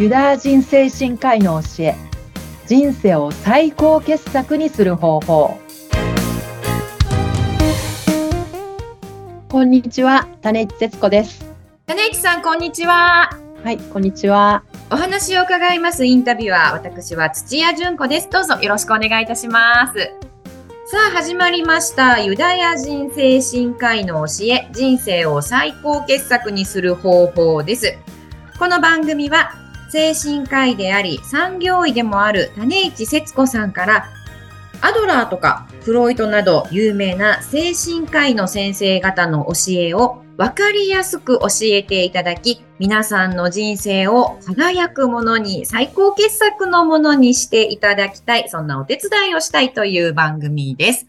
ユダヤ人精神科医の教え人生を最高傑作にする方法。こんにちは種市節子です。種市さんこんにちは。はいこんにちは。お話を伺います。インタビュアー私は土屋純子です。どうぞよろしくお願いいたします。さあ始まりました。ユダヤ人精神科医の教え人生を最高傑作にする方法です。この番組は精神科医であり産業医でもある種市節子さんからアドラーとかフロイトなど有名な精神科医の先生方の教えを分かりやすく教えていただき、皆さんの人生を輝くものに、最高傑作のものにしていただきたい、そんなお手伝いをしたいという番組です。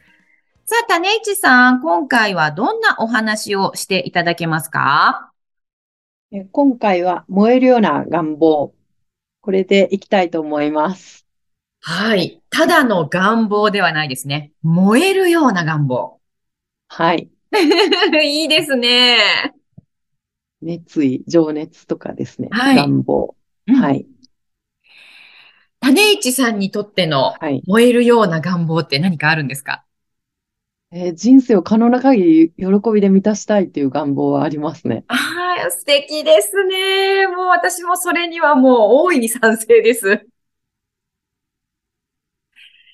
さあ、種市さん、今回はどんなお話をしていただけますか？今回は燃えるような願望。これでいきたいと思います。はい。ただの願望ではないですね。燃えるような願望。はい。いいですね。熱意、情熱とかですね。はい。願望。はい。種市さんにとっての燃えるような願望って何かあるんですか、えー、人生を可能な限り喜びで満たしたいっていう願望はありますね。ああ、素敵ですね。もう私もそれにはもう大いに賛成です。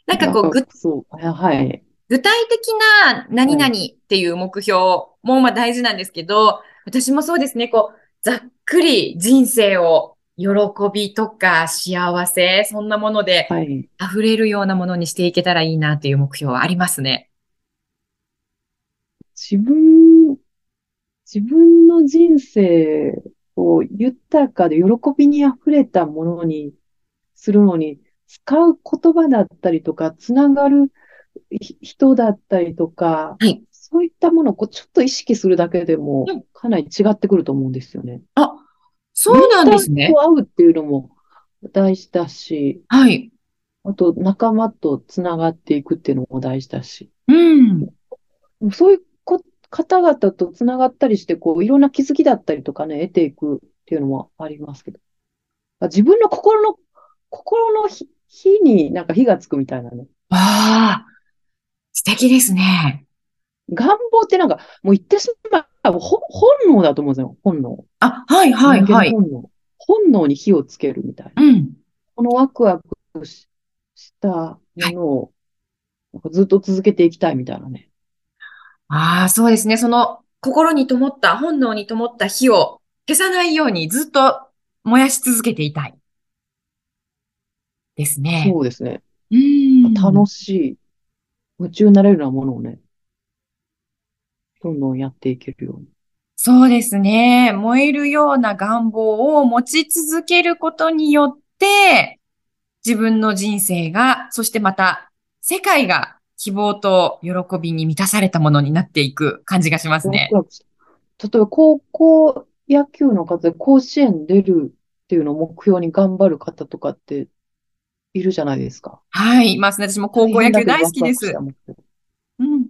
なんかこう、ぐ、はい。具体的な何々っていう目標もまあ大事なんですけど、私もそうですね、こう、ざっくり人生を喜びとか幸せ、そんなもので溢れるようなものにしていけたらいいなっていう目標はありますね。自分、自分の人生を豊かで喜びに溢れたものにするのに、使う言葉だったりとか、つながる人だったりとか、はい、そういったものをこうちょっと意識するだけでも、かなり違ってくると思うんですよね。あ、そうなんですね。と会うっていうのも大事だし、はい。あと仲間とつながっていくっていうのも大事だし。うん。そういう方々と繋がったりして、こう、いろんな気づきだったりとかね、得ていくっていうのもありますけど。自分の心の、心の火になんか火がつくみたいなね。ああ、素敵ですね。願望ってなんか、もう言ってしまえば、本能だと思うんですよ、本能。あ、はいはいはい。本能。本能に火をつけるみたいな。うん。このワクワクしたものを、ずっと続けていきたいみたいなね。ああ、そうですね。その心に灯った、本能に灯った火を消さないようにずっと燃やし続けていたい。ですね。そうですね。うん。楽しい。夢中になれるようなものをね、どんどんやっていけるように。そうですね。燃えるような願望を持ち続けることによって、自分の人生が、そしてまた世界が希望と喜びに満たされたものになっていく感じがしますね。例えば高校野球の方で甲子園出るっていうのを目標に頑張る方とかっているじゃないですか。はい、いますね。私も高校野球大好きです。うん。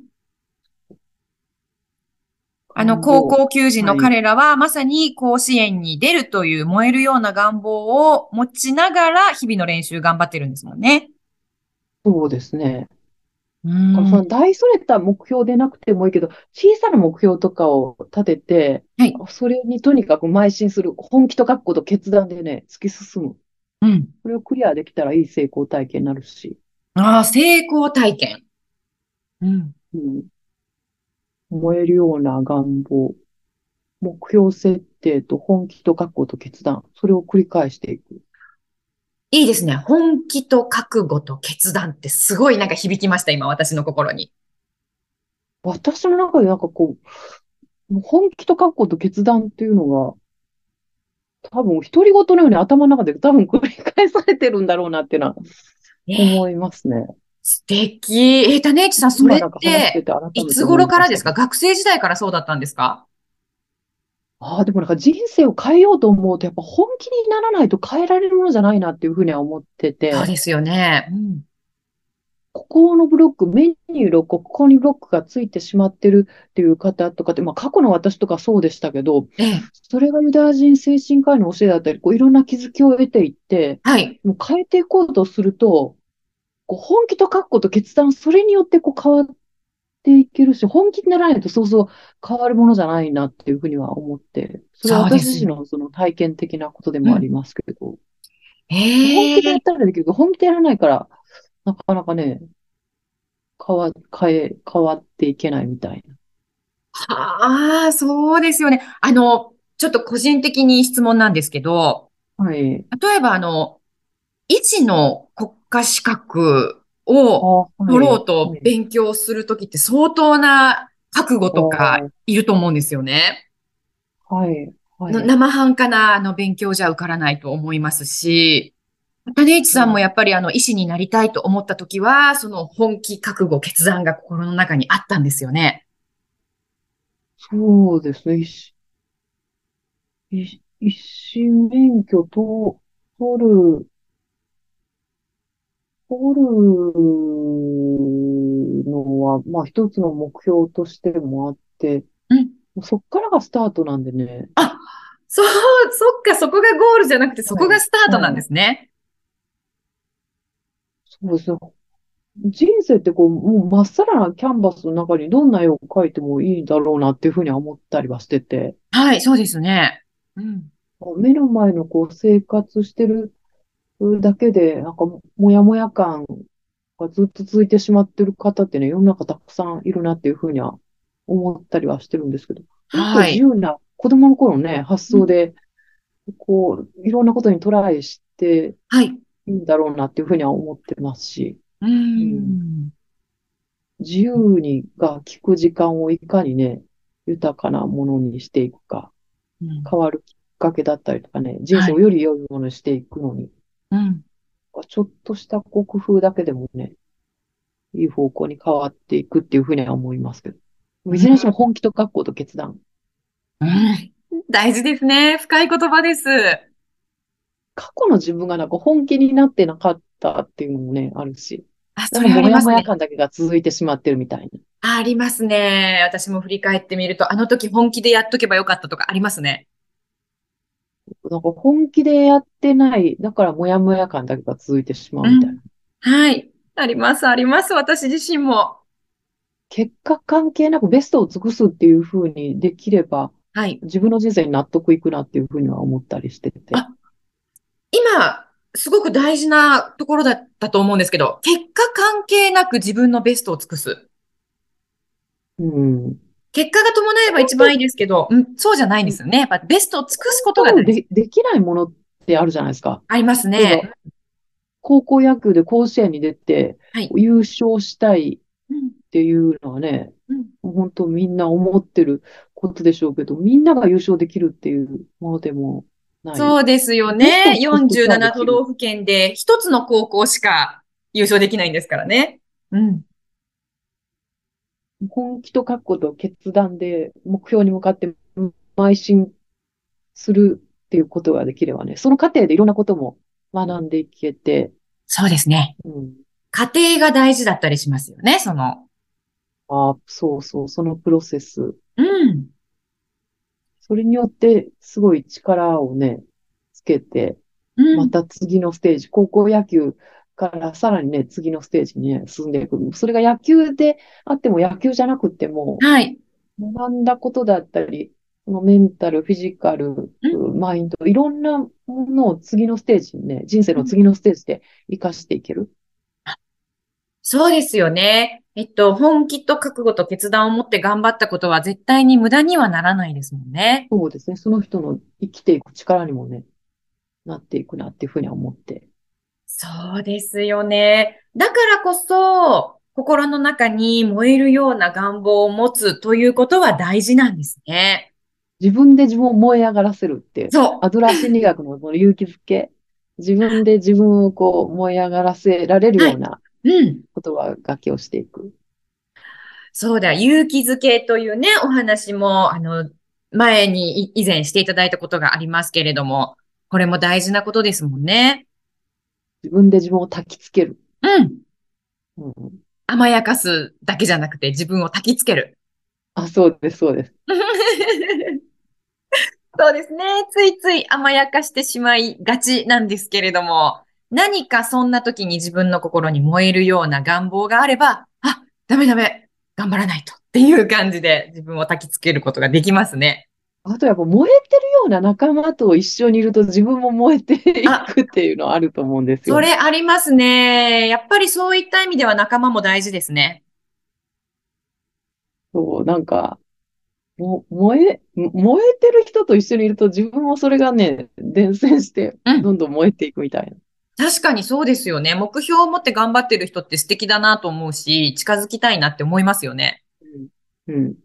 あの、高校球児の彼らは、まさに甲子園に出るという燃えるような願望を持ちながら、日々の練習頑張ってるんですもんね。そうですね。その大それた目標でなくてもいいけど、小さな目標とかを立てて、はい、それにとにかく邁進する、本気と覚悟と決断でね、突き進む。うん。これをクリアできたらいい成功体験になるし。ああ、成功体験。うん。うん。燃えるような願望。目標設定と本気と覚悟と決断。それを繰り返していく。いいですね。本気と覚悟と決断ってすごいなんか響きました、今、私の心に。私の中でなんかこう、本気と覚悟と決断っていうのが、多分、独り言のように頭の中で多分繰り返されてるんだろうなっていうのは、思いますね。素敵。えー、種市さん、それって、いつ頃からですか？学生時代からそうだったんですか？ああ、でもなんか人生を変えようと思うと、やっぱ本気にならないと変えられるものじゃないなっていうふうには思ってて。そうですよね。うん、ここのブロック、メニュー6個、ここにブロックがついてしまってるっていう方とかって、まあ過去の私とかそうでしたけど、ええ。それがユダヤ人精神科医の教えだったり、こういろんな気づきを得ていって、はい。もう変えていこうとすると、こう本気と覚悟と決断、それによってこう変わっていけるし、本気にならないとそうそう変わるものじゃないなっていうふうには思って、それは私自身のその体験的なことでもありますけど、うん、本気でやったらできるけど、本気でやらないから、なかなかね、変わ、変え、変わっていけないみたいな。はあ、そうですよね。あの、ちょっと個人的に質問なんですけど、はい。例えばあの、維持の国家資格を取ろうと勉強するときって相当な覚悟とかいると思うんですよね。はい。はい、生半可なあの勉強じゃ受からないと思いますし、種市さんもやっぱりあの医師になりたいと思った時は、その本気覚悟決断が心の中にあったんですよね。そうですね。医師、医医師免許と取る、取るのは、まあ一つの目標としてもあって、うん、そっからがスタートなんでね。あ、そう、そっか、そこがゴールじゃなくて、そこがスタートなんですね。そうですね。人生ってこう、もうまっさらなキャンバスの中にどんな絵を描いてもいいだろうなっていうふうには思ったりはしてて。はい、そうですね。うん。目の前のこう生活してるだけで、なんかもやもや感がずっと続いてしまってる方ってね、世の中たくさんいるなっていうふうには思ったりはしてるんですけど。はい。自由な子供の頃のね、発想で、こう、いろんなことにトライして、はい。いいんだろうなっていうふうには思ってますし、うん、自由にが聞く時間をいかにね、豊かなものにしていくか、うん、変わるきっかけだったりとかね、人生をより良いものにしていくのに、はい、うん、ちょっとしたこう工夫だけでもね、いい方向に変わっていくっていうふうには思いますけど。いずれにしても本気と覚悟と決断。うん、大事ですね。深い言葉です。過去の自分がなんか本気になってなかったっていうのもね、あるし。あ、それありますね。もやもや感だけが続いてしまってるみたいな。ありますね。私も振り返ってみると、あの時本気でやっとけばよかったとかありますね。なんか本気でやってない、だからもやもや感だけが続いてしまうみたいな。うん、はい。あります、あります。私自身も。結果関係なくベストを尽くすっていうふうにできれば、はい。自分の人生に納得いくなっていうふうには思ったりしてて。あ、今、すごく大事なところだったと思うんですけど、結果関係なく自分のベストを尽くす。うん。結果が伴えば一番いいですけど、うん、そうじゃないんですよね。やっぱベストを尽くすことがでできないものってあるじゃないですか。ありますね。高校野球で甲子園に出て、はい、優勝したいっていうのはね、うん、本当みんな思ってることでしょうけど、みんなが優勝できるっていうものでもそうですよね。47都道府県で一つの高校しか優勝できないんですからね。うん。本気と覚悟と決断で目標に向かって邁進するっていうことができればね、その過程でいろんなことも学んでいけて。そうですね。うん、過程が大事だったりしますよね、その。ああ、そうそう、そのプロセス。うん。それによって、すごい力をね、つけて、また次のステージ、高校野球からさらにね、次のステージにね、進んでいく。それが野球であっても野球じゃなくても、はい。学んだことだったり、そのメンタル、フィジカル、マインド、いろんなものを次のステージにね、人生の次のステージで活かしていける。そうですよね。えっと、本気と覚悟と決断を持って頑張ったことは絶対に無駄にはならないですもんね。そうですね。その人の生きていく力にもね、なっていくなっていうふうに思って。そうですよね。だからこそ、心の中に燃えるような願望を持つということは大事なんですね。自分で自分を燃え上がらせるっていう。そう。アドラー心理学のその勇気づけ。自分で自分をこう燃え上がらせられるような、はいうん。言葉がけをしていく。そうだ、勇気づけというね、お話も、あの、前に以前していただいたことがありますけれども、これも大事なことですもんね。自分で自分を焚きつける。うん。うん、甘やかすだけじゃなくて自分を焚きつける。あ、そうです、そうです。そうですね。ついつい甘やかしてしまいがちなんですけれども、何かそんな時に自分の心に燃えるような願望があれば、あ、ダメダメ、頑張らないとっていう感じで自分を焚きつけることができますね。あとやっぱ燃えてるような仲間と一緒にいると自分も燃えていくっていうのはあると思うんですよ。それありますね。やっぱりそういった意味では仲間も大事ですね。そう、なんか、も燃え、燃えてる人と一緒にいると自分もそれがね、伝染してうんどんどん燃えていくみたいな。確かにそうですよね。目標を持って頑張ってる人って素敵だなと思うし、近づきたいなって思いますよね。うん。う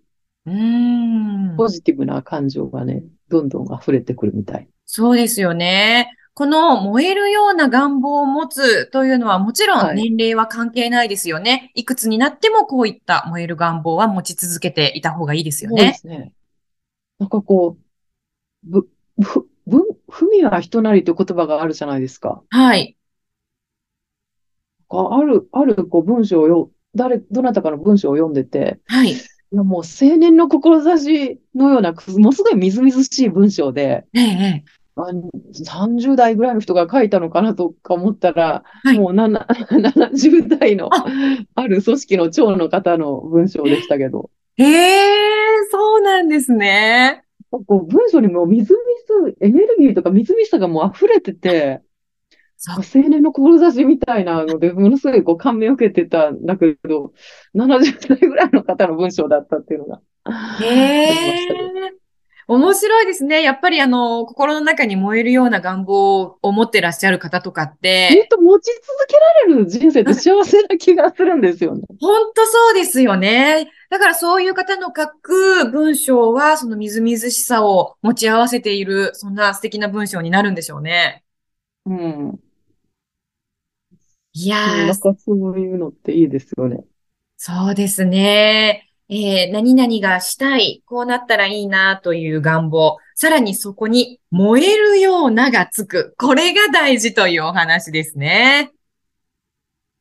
ーん。ポジティブな感情がね、どんどん溢れてくるみたい。そうですよね。この燃えるような願望を持つというのはもちろはいん年齢は関係ないですよね。いくつになってもこういった燃える願望は持ち続けていた方がいいですよそうでね。すね。なんかこう、ぶ、ぶ、ぶ、ふみは人なりという言葉があるじゃないですか。はい。あある、あるこう文章をよ、誰、どなたかの文章を読んでて、はい。いやもう青年の志のような、ものすごいみずみずしい文章で、ええ、ええ。あ30代ぐらいの人が書いたのかなとか思ったら、はいもうなな 70代のあある組織の長の方の文章でしたけど、ええ、そうなんですね。こう文章にもみずみず、エネルギーとかみずみずさがもう溢れてて、青年の志みたいなので、ものすごいこう感銘を受けてたんだけど、70歳ぐらいの方の文章だったっていうのがえありましたけど。え。面白いですね。やっぱりあの、心の中に燃えるような願望を持ってらっしゃる方とかっずてっ、と持ち続けられる人生って幸せな気がするんですよね。本当そうですよね。だからそういう方の書く文章は、そのみずみずしさを持ち合わせている、そんな素敵な文章になるんでしょうね。うん。いやなん、かそういうのっていいですよね。そうですね。えー、何々がしたい、こうなったらいいなという願望。さらにそこに燃えるようながつく。これが大事というお話ですね。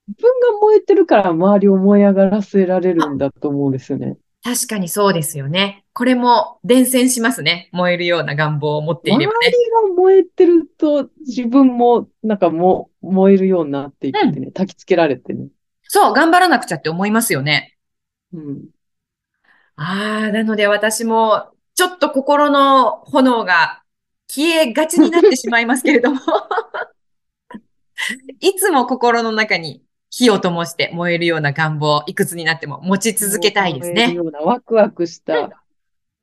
自分が燃えてるから周りを燃え上がらせられるんだと思うんですよね。確かにそうですよね。これも伝染しますね。燃えるような願望を持ってい周りればね。が燃えてると自分もなんかも燃えるようになっていってね、焚きつけられてね。そう、頑張らなくちゃって思いますよね。うん。ああ、なので私も、ちょっと心の炎が消えがちになってしまいますけれども、いつも心の中に火を灯して燃えるような願望、いくつになっても持ち続けたいですね。燃えるようなワクワクした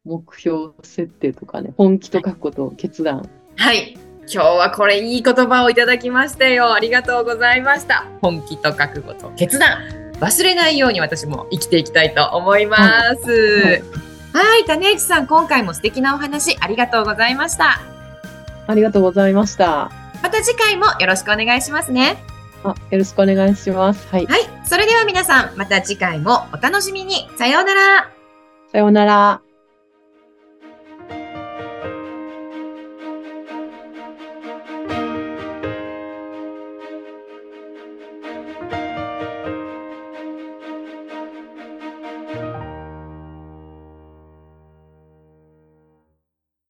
目標設定とかね、本気と書くことを決断。はい。今日はこれいい言葉をいただきましたよ。ありがとうございました。本気と覚悟と決断。忘れないように私も生きていきたいと思います。はい、種市さん、今回も素敵なお話ありがとうございました。ありがとうございました。また次回もよろしくお願いしますね。あ、よろしくお願いします。はい。はい、それでは皆さん、また次回もお楽しみに。さようなら。さようなら。